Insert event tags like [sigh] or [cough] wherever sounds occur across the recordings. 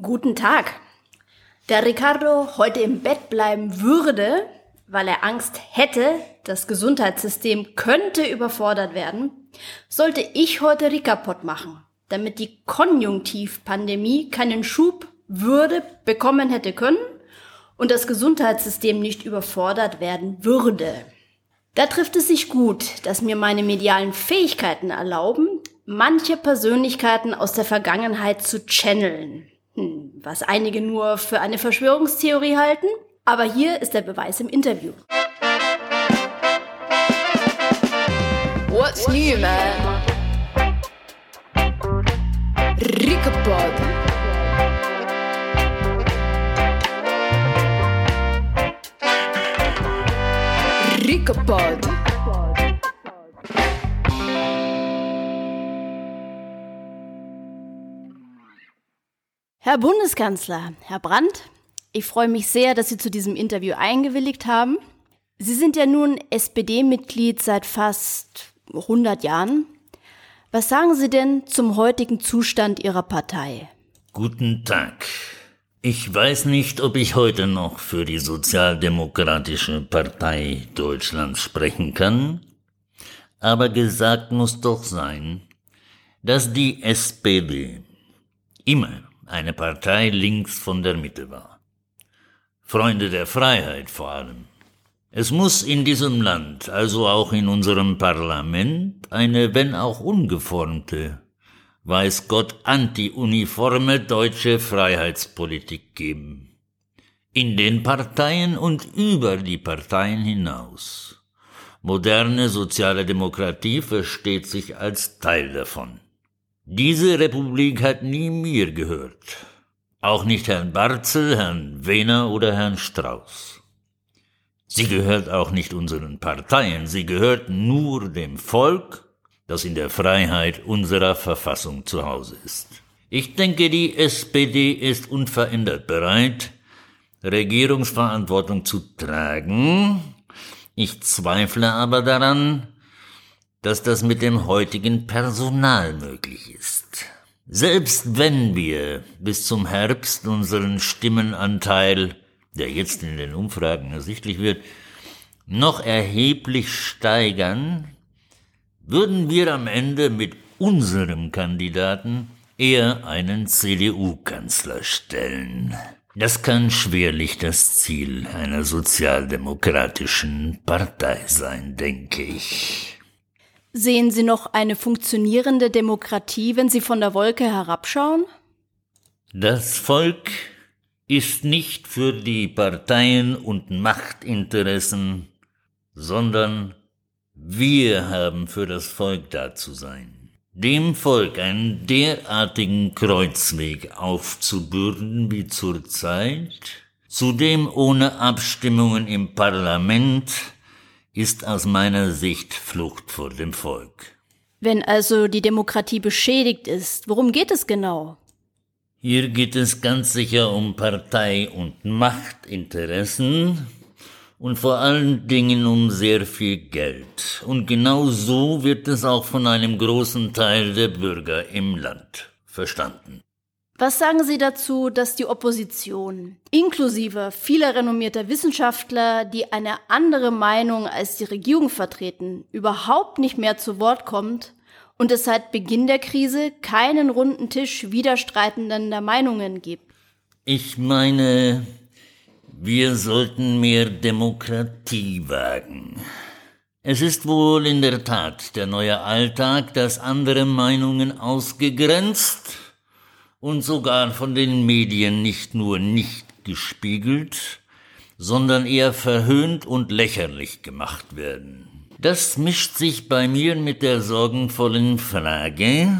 Guten Tag. Da Ricardo heute im Bett bleiben würde, weil er Angst hätte, das Gesundheitssystem könnte überfordert werden, sollte ich heute Ricapod machen, damit die Konjunktivpandemie keinen Schub würde bekommen hätte können und das Gesundheitssystem nicht überfordert werden würde. Da trifft es sich gut, dass mir meine medialen Fähigkeiten erlauben, manche Persönlichkeiten aus der Vergangenheit zu channeln. Hm, was einige nur für eine Verschwörungstheorie halten. Aber hier ist der Beweis im Interview. What's new, man? Ricapod. Herr Bundeskanzler, Herr Brandt, ich freue mich sehr, dass Sie zu diesem Interview eingewilligt haben. Sie sind ja nun SPD-Mitglied seit fast 100 Jahren. Was sagen Sie denn zum heutigen Zustand Ihrer Partei? Guten Tag. Ich weiß nicht, ob ich heute noch für die Sozialdemokratische Partei Deutschlands sprechen kann, aber gesagt muss doch sein, dass die SPD immer eine Partei links von der Mitte war. Freunde der Freiheit vor allem. Es muss in diesem Land, also auch in unserem Parlament, eine, wenn auch ungeformte, weiß Gott, anti-uniforme deutsche Freiheitspolitik geben. In den Parteien und über die Parteien hinaus. Moderne soziale Demokratie versteht sich als Teil davon. Diese Republik hat nie mir gehört. Auch nicht Herrn Barzel, Herrn Wehner oder Herrn Strauß. Sie gehört auch nicht unseren Parteien, sie gehört nur dem Volk, das in der Freiheit unserer Verfassung zu Hause ist. Ich denke, die SPD ist unverändert bereit, Regierungsverantwortung zu tragen. Ich zweifle aber daran, dass das mit dem heutigen Personal möglich ist. Selbst wenn wir bis zum Herbst unseren Stimmenanteil, der jetzt in den Umfragen ersichtlich wird, noch erheblich steigern, würden wir am Ende mit unserem Kandidaten eher einen CDU-Kanzler stellen. Das kann schwerlich das Ziel einer sozialdemokratischen Partei sein, denke ich. Sehen Sie noch eine funktionierende Demokratie, wenn Sie von der Wolke herabschauen? Das Volk ist nicht für die Parteien und Machtinteressen, sondern wir haben für das Volk da zu sein. Dem Volk einen derartigen Kreuzweg aufzubürden wie zurzeit, zudem ohne Abstimmungen im Parlament, ist aus meiner Sicht Flucht vor dem Volk. Wenn also die Demokratie beschädigt ist, worum geht es genau? Hier geht es ganz sicher um Partei- und Machtinteressen und vor allen Dingen um sehr viel Geld. Und genau so wird es auch von einem großen Teil der Bürger im Land verstanden. Was sagen Sie dazu, dass die Opposition, inklusive vieler renommierter Wissenschaftler, die eine andere Meinung als die Regierung vertreten, überhaupt nicht mehr zu Wort kommt und es seit Beginn der Krise keinen runden Tisch widerstreitender Meinungen gibt? Ich meine, wir sollten mehr Demokratie wagen. Es ist wohl in der Tat der neue Alltag, dass andere Meinungen ausgegrenzt und sogar von den Medien nicht nur nicht gespiegelt, sondern eher verhöhnt und lächerlich gemacht werden. Das mischt sich bei mir mit der sorgenvollen Frage,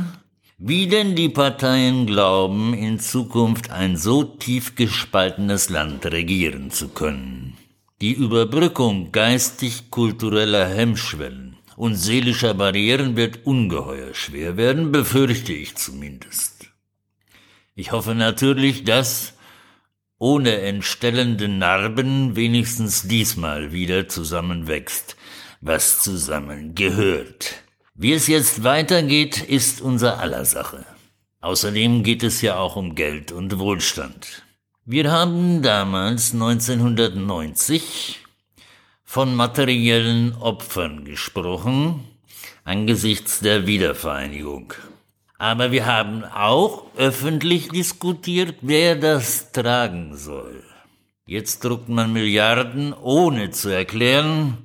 wie denn die Parteien glauben, in Zukunft ein so tief gespaltenes Land regieren zu können. Die Überbrückung geistig-kultureller Hemmschwellen und seelischer Barrieren wird ungeheuer schwer werden, befürchte ich zumindest. Ich hoffe natürlich, dass ohne entstellende Narben wenigstens diesmal wieder zusammenwächst, was zusammengehört. Wie es jetzt weitergeht, ist unser aller Sache. Außerdem geht es ja auch um Geld und Wohlstand. Wir haben damals 1990 von materiellen Opfern gesprochen angesichts der Wiedervereinigung. Aber wir haben auch öffentlich diskutiert, wer das tragen soll. Jetzt druckt man Milliarden, ohne zu erklären,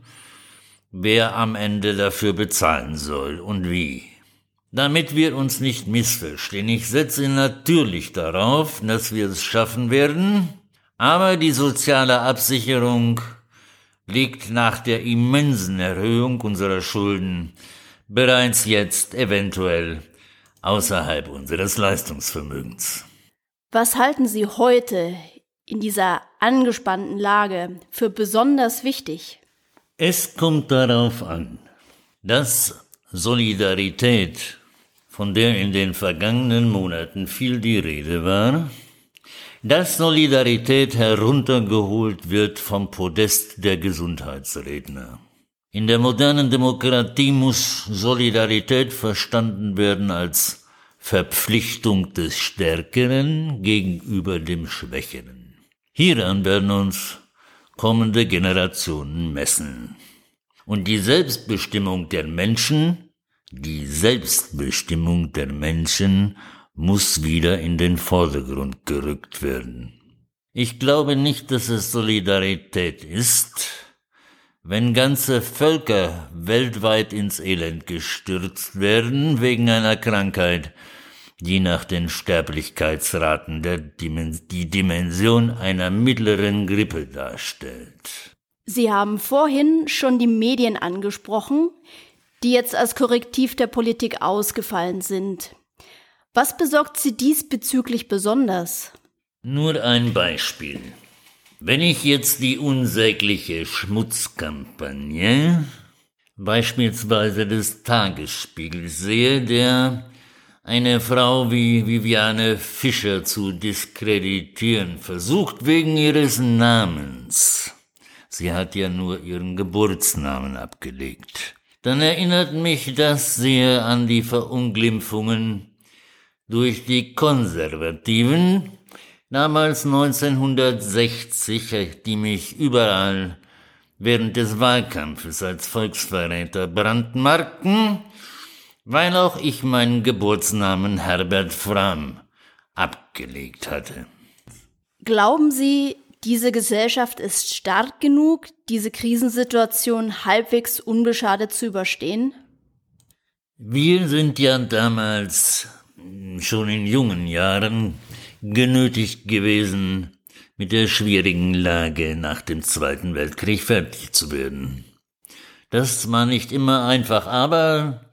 wer am Ende dafür bezahlen soll und wie. Damit wir uns nicht missverstehen, ich setze natürlich darauf, dass wir es schaffen werden, aber die soziale Absicherung liegt nach der immensen Erhöhung unserer Schulden bereits jetzt eventuell außerhalb unseres Leistungsvermögens. Was halten Sie heute in dieser angespannten Lage für besonders wichtig? Es kommt darauf an, dass Solidarität, von der in den vergangenen Monaten viel die Rede war, dass Solidarität heruntergeholt wird vom Podest der Gesundheitsredner. In der modernen Demokratie muss Solidarität verstanden werden als Verpflichtung des Stärkeren gegenüber dem Schwächeren. Hieran werden uns kommende Generationen messen. Und die Selbstbestimmung der Menschen, die Selbstbestimmung der Menschen muss wieder in den Vordergrund gerückt werden. Ich glaube nicht, dass es Solidarität ist, wenn ganze Völker weltweit ins Elend gestürzt werden wegen einer Krankheit, die nach den Sterblichkeitsraten der Dimens die Dimension einer mittleren Grippe darstellt. Sie haben vorhin schon die Medien angesprochen, die jetzt als Korrektiv der Politik ausgefallen sind. Was besorgt Sie diesbezüglich besonders? Nur ein Beispiel. Wenn ich jetzt die unsägliche Schmutzkampagne beispielsweise des Tagesspiegels sehe, der eine Frau wie Viviane Fischer zu diskreditieren versucht wegen ihres Namens. Sie hat ja nur ihren Geburtsnamen abgelegt. Dann erinnert mich das sehr an die Verunglimpfungen durch die Konservativen, damals 1960, die mich überall während des Wahlkampfes als Volksverräter brandmarkten, weil auch ich meinen Geburtsnamen Herbert Fram abgelegt hatte. Glauben Sie, diese Gesellschaft ist stark genug, diese Krisensituation halbwegs unbeschadet zu überstehen? Wir sind ja damals schon in jungen Jahren genötigt gewesen, mit der schwierigen Lage nach dem Zweiten Weltkrieg fertig zu werden. Das war nicht immer einfach, aber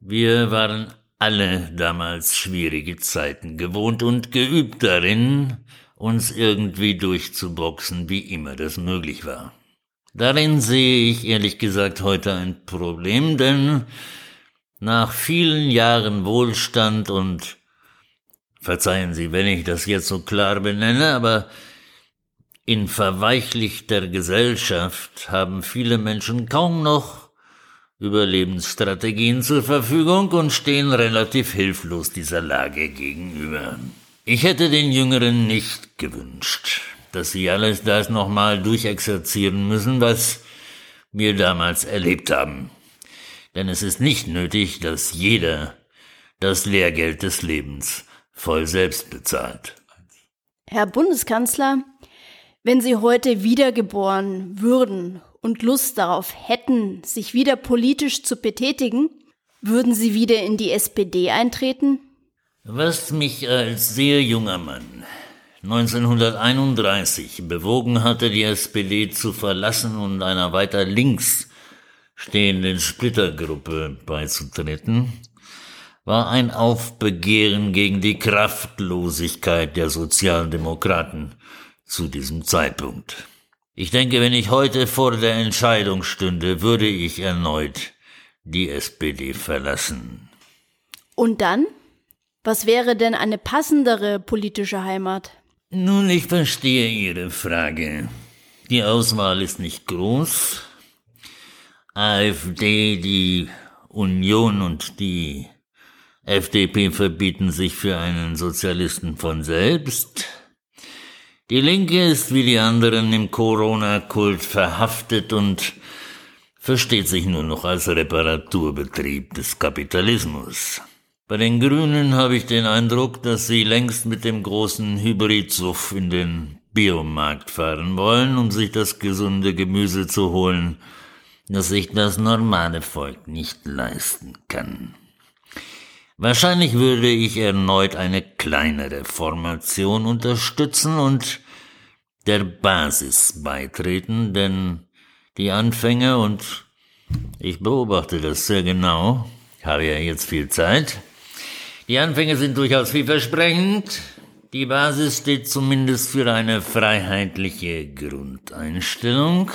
wir waren alle damals schwierige Zeiten gewohnt und geübt darin, uns irgendwie durchzuboxen, wie immer das möglich war. Darin sehe ich ehrlich gesagt heute ein Problem, denn nach vielen Jahren Wohlstand und Verzeihen Sie, wenn ich das jetzt so klar benenne, aber in verweichlichter Gesellschaft haben viele Menschen kaum noch Überlebensstrategien zur Verfügung und stehen relativ hilflos dieser Lage gegenüber. Ich hätte den Jüngeren nicht gewünscht, dass sie alles das nochmal durchexerzieren müssen, was wir damals erlebt haben. Denn es ist nicht nötig, dass jeder das Lehrgeld des Lebens voll selbst bezahlt. Herr Bundeskanzler, wenn Sie heute wiedergeboren würden und Lust darauf hätten, sich wieder politisch zu betätigen, würden Sie wieder in die SPD eintreten? Was mich als sehr junger Mann 1931 bewogen hatte, die SPD zu verlassen und einer weiter links stehenden Splittergruppe beizutreten, war ein Aufbegehren gegen die Kraftlosigkeit der Sozialdemokraten zu diesem Zeitpunkt. Ich denke, wenn ich heute vor der Entscheidung stünde, würde ich erneut die SPD verlassen. Und dann? Was wäre denn eine passendere politische Heimat? Nun, ich verstehe Ihre Frage. Die Auswahl ist nicht groß. AfD, die Union und die FDP verbieten sich für einen Sozialisten von selbst. Die Linke ist wie die anderen im Corona-Kult verhaftet und versteht sich nur noch als Reparaturbetrieb des Kapitalismus. Bei den Grünen habe ich den Eindruck, dass sie längst mit dem großen Hybridsuff in den Biomarkt fahren wollen, um sich das gesunde Gemüse zu holen, das sich das normale Volk nicht leisten kann. Wahrscheinlich würde ich erneut eine kleinere Formation unterstützen und der Basis beitreten, denn die Anfänger und ich beobachte das sehr genau, ich habe ja jetzt viel Zeit, die Anfänge sind durchaus vielversprechend, die Basis steht zumindest für eine freiheitliche Grundeinstellung,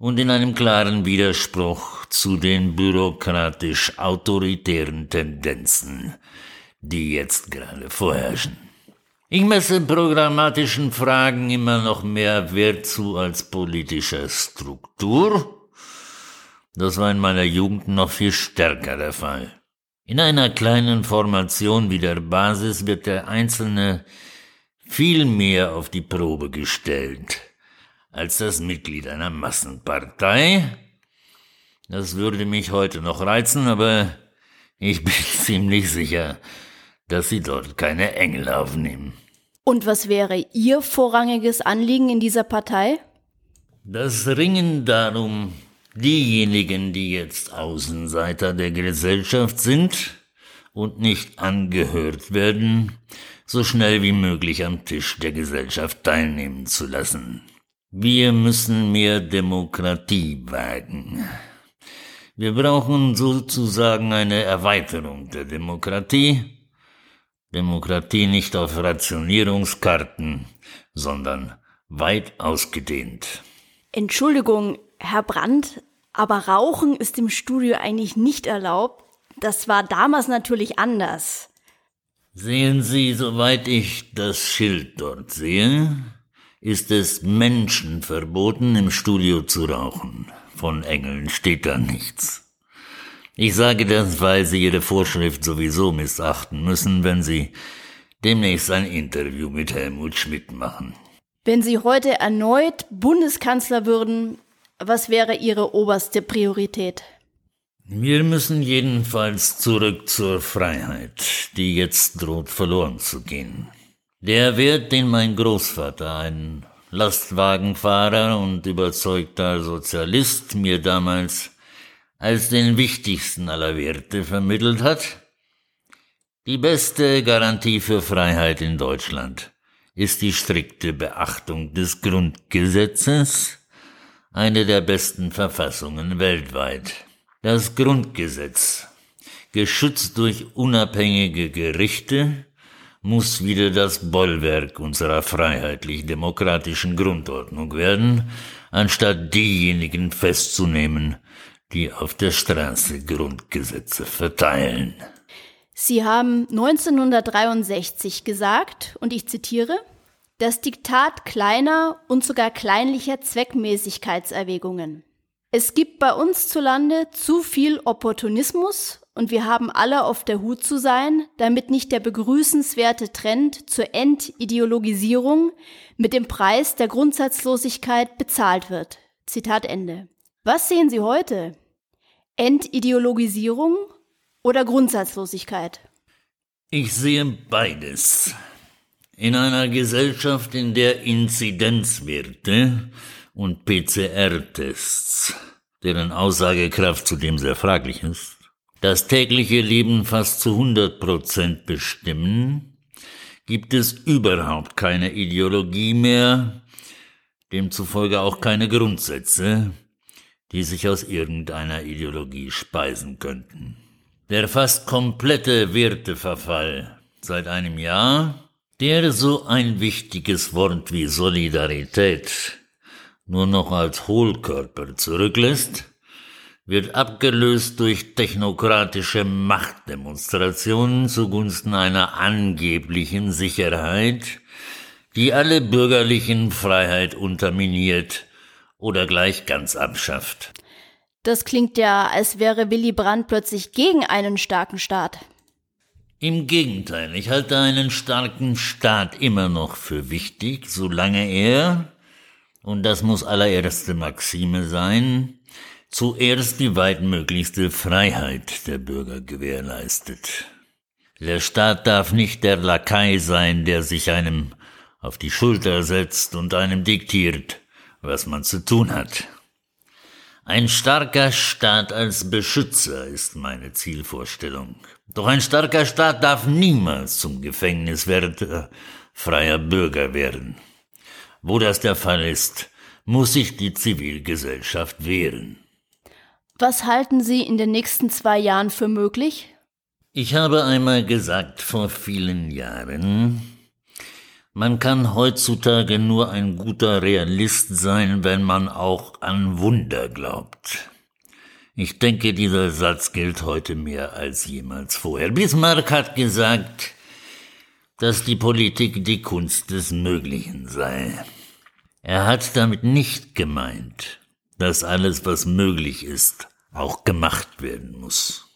und in einem klaren Widerspruch zu den bürokratisch autoritären Tendenzen, die jetzt gerade vorherrschen. Ich messe programmatischen Fragen immer noch mehr Wert zu als politischer Struktur. Das war in meiner Jugend noch viel stärker der Fall. In einer kleinen Formation wie der Basis wird der Einzelne viel mehr auf die Probe gestellt als das Mitglied einer Massenpartei. Das würde mich heute noch reizen, aber ich bin [laughs] ziemlich sicher, dass Sie dort keine Engel aufnehmen. Und was wäre Ihr vorrangiges Anliegen in dieser Partei? Das Ringen darum, diejenigen, die jetzt Außenseiter der Gesellschaft sind und nicht angehört werden, so schnell wie möglich am Tisch der Gesellschaft teilnehmen zu lassen. Wir müssen mehr Demokratie wagen. Wir brauchen sozusagen eine Erweiterung der Demokratie. Demokratie nicht auf Rationierungskarten, sondern weit ausgedehnt. Entschuldigung, Herr Brandt, aber Rauchen ist im Studio eigentlich nicht erlaubt. Das war damals natürlich anders. Sehen Sie, soweit ich das Schild dort sehe, ist es Menschen verboten, im Studio zu rauchen. Von Engeln steht da nichts. Ich sage das, weil Sie Ihre Vorschrift sowieso missachten müssen, wenn Sie demnächst ein Interview mit Helmut Schmidt machen. Wenn Sie heute erneut Bundeskanzler würden, was wäre Ihre oberste Priorität? Wir müssen jedenfalls zurück zur Freiheit, die jetzt droht verloren zu gehen. Der Wert, den mein Großvater, ein Lastwagenfahrer und überzeugter Sozialist, mir damals als den wichtigsten aller Werte vermittelt hat, die beste Garantie für Freiheit in Deutschland ist die strikte Beachtung des Grundgesetzes, eine der besten Verfassungen weltweit. Das Grundgesetz, geschützt durch unabhängige Gerichte, muss wieder das Bollwerk unserer freiheitlich-demokratischen Grundordnung werden, anstatt diejenigen festzunehmen, die auf der Straße Grundgesetze verteilen. Sie haben 1963 gesagt, und ich zitiere, das Diktat kleiner und sogar kleinlicher Zweckmäßigkeitserwägungen. Es gibt bei uns zu Lande zu viel Opportunismus und wir haben alle auf der Hut zu sein, damit nicht der begrüßenswerte Trend zur Entideologisierung mit dem Preis der Grundsatzlosigkeit bezahlt wird. Zitat Ende. Was sehen Sie heute? Entideologisierung oder Grundsatzlosigkeit? Ich sehe beides. In einer Gesellschaft, in der Inzidenzwerte und PCR-Tests, deren Aussagekraft zudem sehr fraglich ist, das tägliche Leben fast zu 100 Prozent bestimmen, gibt es überhaupt keine Ideologie mehr, demzufolge auch keine Grundsätze, die sich aus irgendeiner Ideologie speisen könnten. Der fast komplette Werteverfall seit einem Jahr, der so ein wichtiges Wort wie Solidarität nur noch als Hohlkörper zurücklässt, wird abgelöst durch technokratische Machtdemonstrationen zugunsten einer angeblichen Sicherheit, die alle bürgerlichen Freiheit unterminiert oder gleich ganz abschafft. Das klingt ja, als wäre Willy Brandt plötzlich gegen einen starken Staat. Im Gegenteil, ich halte einen starken Staat immer noch für wichtig, solange er, und das muss allererste Maxime sein, zuerst die weitmöglichste Freiheit der Bürger gewährleistet. Der Staat darf nicht der Lakai sein, der sich einem auf die Schulter setzt und einem diktiert, was man zu tun hat. Ein starker Staat als Beschützer ist meine Zielvorstellung. Doch ein starker Staat darf niemals zum Gefängniswärter freier Bürger werden. Wo das der Fall ist, muss sich die Zivilgesellschaft wehren. Was halten Sie in den nächsten zwei Jahren für möglich? Ich habe einmal gesagt vor vielen Jahren, man kann heutzutage nur ein guter Realist sein, wenn man auch an Wunder glaubt. Ich denke, dieser Satz gilt heute mehr als jemals vorher. Bismarck hat gesagt, dass die Politik die Kunst des Möglichen sei. Er hat damit nicht gemeint, dass alles, was möglich ist, auch gemacht werden muss.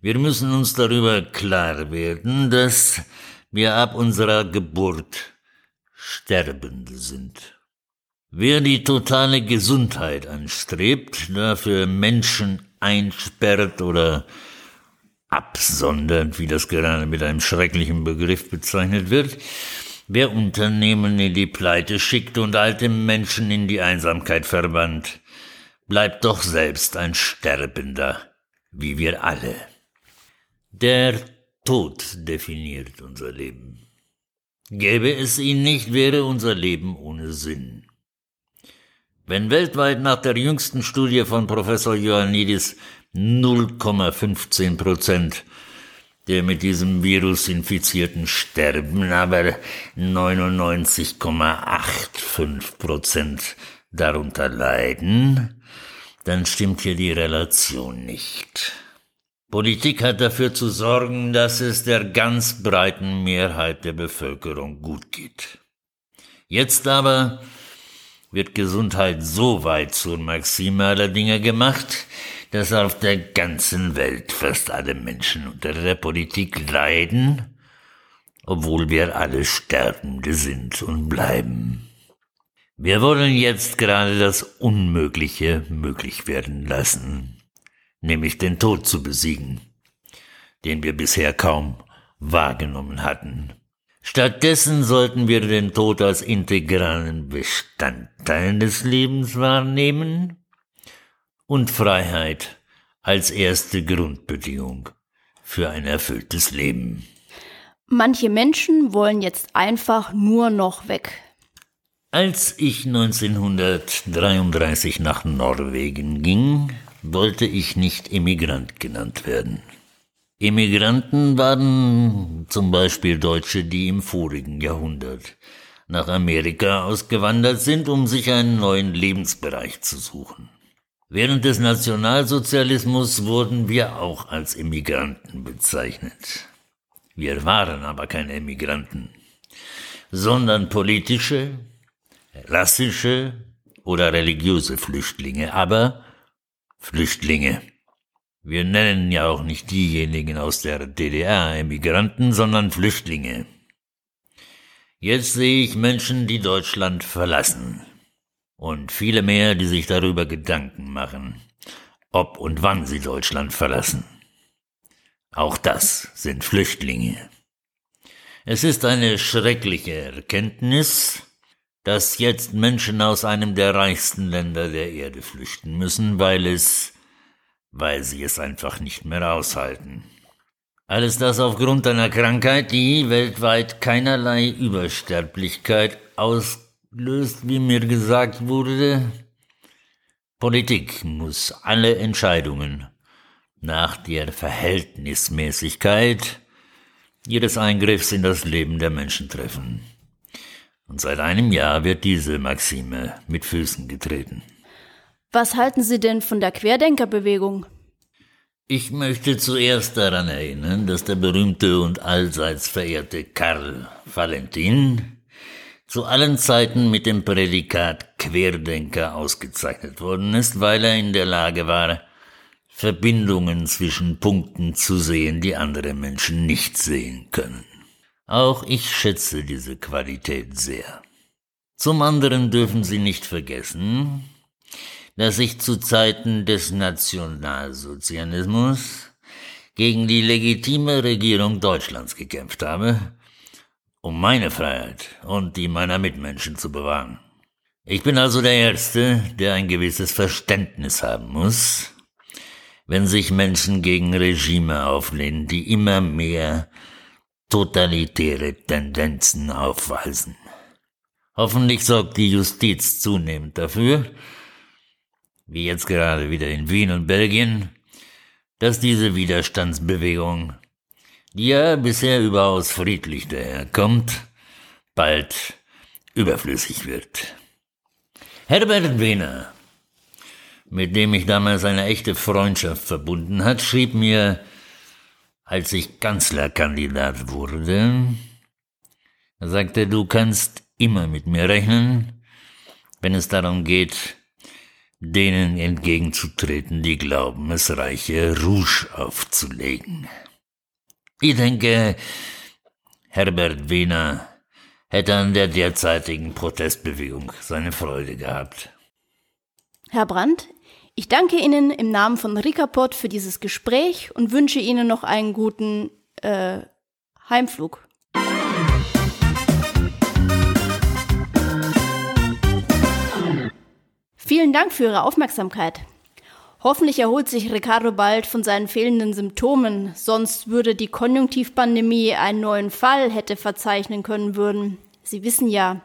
Wir müssen uns darüber klar werden, dass wir ab unserer Geburt Sterbende sind. Wer die totale Gesundheit anstrebt, dafür Menschen einsperrt oder absondert, wie das gerade mit einem schrecklichen Begriff bezeichnet wird, wer Unternehmen in die Pleite schickt und alte Menschen in die Einsamkeit verbannt, bleibt doch selbst ein Sterbender, wie wir alle. Der Tod definiert unser Leben. Gäbe es ihn nicht, wäre unser Leben ohne Sinn. Wenn weltweit nach der jüngsten Studie von Professor Ioannidis 0,15 Prozent der mit diesem Virus Infizierten sterben, aber 99,85 Prozent darunter leiden, dann stimmt hier die Relation nicht. Politik hat dafür zu sorgen, dass es der ganz breiten Mehrheit der Bevölkerung gut geht. Jetzt aber wird Gesundheit so weit zur Maxime aller Dinge gemacht, dass auf der ganzen Welt fast alle Menschen unter der Politik leiden, obwohl wir alle Sterbende sind und bleiben. Wir wollen jetzt gerade das Unmögliche möglich werden lassen, nämlich den Tod zu besiegen, den wir bisher kaum wahrgenommen hatten. Stattdessen sollten wir den Tod als integralen Bestandteil des Lebens wahrnehmen und Freiheit als erste Grundbedingung für ein erfülltes Leben. Manche Menschen wollen jetzt einfach nur noch weg. Als ich 1933 nach Norwegen ging, wollte ich nicht Emigrant genannt werden. Emigranten waren zum Beispiel Deutsche, die im vorigen Jahrhundert nach Amerika ausgewandert sind, um sich einen neuen Lebensbereich zu suchen. Während des Nationalsozialismus wurden wir auch als Emigranten bezeichnet. Wir waren aber keine Emigranten, sondern politische, rassische oder religiöse Flüchtlinge, aber Flüchtlinge. Wir nennen ja auch nicht diejenigen aus der DDR Emigranten, sondern Flüchtlinge. Jetzt sehe ich Menschen, die Deutschland verlassen. Und viele mehr, die sich darüber Gedanken machen, ob und wann sie Deutschland verlassen. Auch das sind Flüchtlinge. Es ist eine schreckliche Erkenntnis, dass jetzt Menschen aus einem der reichsten Länder der Erde flüchten müssen, weil es, weil sie es einfach nicht mehr aushalten. Alles das aufgrund einer Krankheit, die weltweit keinerlei Übersterblichkeit auslöst, wie mir gesagt wurde. Politik muss alle Entscheidungen nach der Verhältnismäßigkeit jedes Eingriffs in das Leben der Menschen treffen. Und seit einem Jahr wird diese Maxime mit Füßen getreten. Was halten Sie denn von der Querdenkerbewegung? Ich möchte zuerst daran erinnern, dass der berühmte und allseits verehrte Karl Valentin zu allen Zeiten mit dem Prädikat Querdenker ausgezeichnet worden ist, weil er in der Lage war, Verbindungen zwischen Punkten zu sehen, die andere Menschen nicht sehen können. Auch ich schätze diese Qualität sehr. Zum anderen dürfen Sie nicht vergessen, dass ich zu Zeiten des Nationalsozialismus gegen die legitime Regierung Deutschlands gekämpft habe, um meine Freiheit und die meiner Mitmenschen zu bewahren. Ich bin also der Erste, der ein gewisses Verständnis haben muss, wenn sich Menschen gegen Regime auflehnen, die immer mehr totalitäre Tendenzen aufweisen. Hoffentlich sorgt die Justiz zunehmend dafür, wie jetzt gerade wieder in Wien und Belgien, dass diese Widerstandsbewegung, ja bisher überaus friedlich daherkommt, bald überflüssig wird. Herbert Wehner, mit dem ich damals eine echte Freundschaft verbunden hat, schrieb mir, als ich Kanzlerkandidat wurde, er sagte, du kannst immer mit mir rechnen, wenn es darum geht, denen entgegenzutreten, die glauben, es reiche Rouge aufzulegen. Ich denke, Herbert Wiener hätte an der derzeitigen Protestbewegung seine Freude gehabt. Herr Brandt, ich danke Ihnen im Namen von Ricaport für dieses Gespräch und wünsche Ihnen noch einen guten äh, Heimflug. Vielen Dank für Ihre Aufmerksamkeit. Hoffentlich erholt sich Ricardo bald von seinen fehlenden Symptomen, sonst würde die Konjunktivpandemie einen neuen Fall hätte verzeichnen können würden. Sie wissen ja,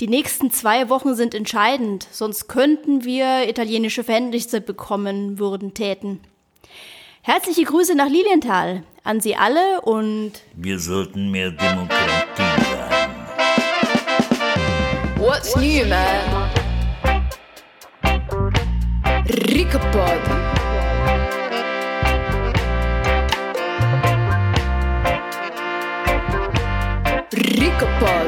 die nächsten zwei Wochen sind entscheidend, sonst könnten wir italienische Verhältnisse bekommen würden täten. Herzliche Grüße nach Lilienthal an Sie alle und Wir sollten mehr Demokratie haben. What's new, man? Ricapod. Ricapod.